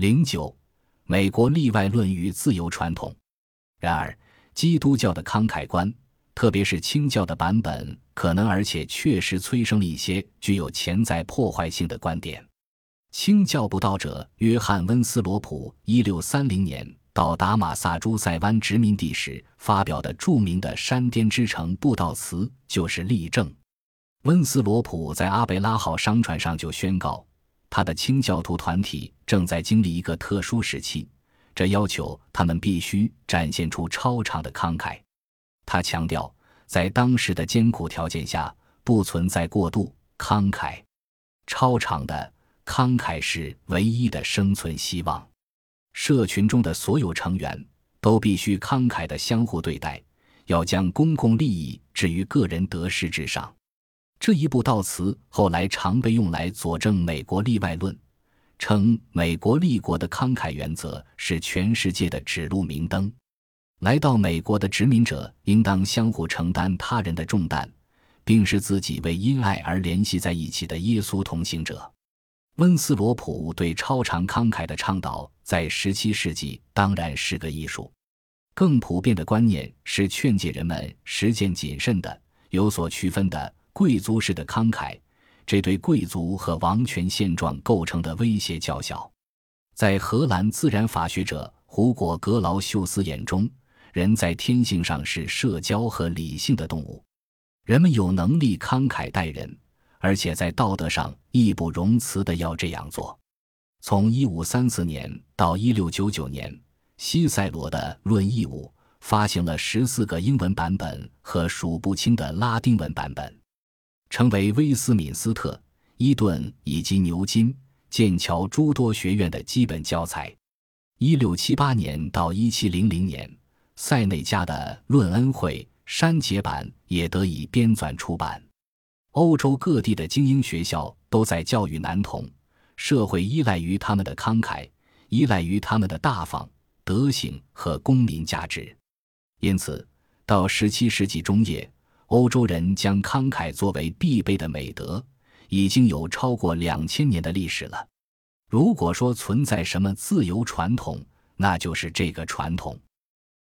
零九，美国例外论与自由传统。然而，基督教的慷慨观，特别是清教的版本，可能而且确实催生了一些具有潜在破坏性的观点。清教布道者约翰·温斯罗普，一六三零年到达马萨诸塞湾殖民地时发表的著名的山巅之城布道词，就是例证。温斯罗普在阿贝拉号商船上就宣告。他的清教徒团体正在经历一个特殊时期，这要求他们必须展现出超常的慷慨。他强调，在当时的艰苦条件下，不存在过度慷慨，超常的慷慨是唯一的生存希望。社群中的所有成员都必须慷慨地相互对待，要将公共利益置于个人得失之上。这一部悼词后来常被用来佐证美国例外论，称美国立国的慷慨原则是全世界的指路明灯。来到美国的殖民者应当相互承担他人的重担，并使自己为因爱而联系在一起的耶稣同行者。温斯罗普对超常慷慨的倡导，在17世纪当然是个艺术。更普遍的观念是劝诫人们实践谨慎的、有所区分的。贵族式的慷慨，这对贵族和王权现状构成的威胁较小。在荷兰自然法学者胡果·格劳修斯眼中，人在天性上是社交和理性的动物，人们有能力慷慨待人，而且在道德上义不容辞的要这样做。从1534年到1699年，西塞罗的《论义务》发行了十四个英文版本和数不清的拉丁文版本。成为威斯敏斯特、伊顿以及牛津、剑桥诸多学院的基本教材。一六七八年到一七零零年，塞内加的《论恩惠》删节版也得以编纂出版。欧洲各地的精英学校都在教育男童，社会依赖于他们的慷慨，依赖于他们的大方、德行和公民价值。因此，到十七世纪中叶。欧洲人将慷慨作为必备的美德，已经有超过两千年的历史了。如果说存在什么自由传统，那就是这个传统。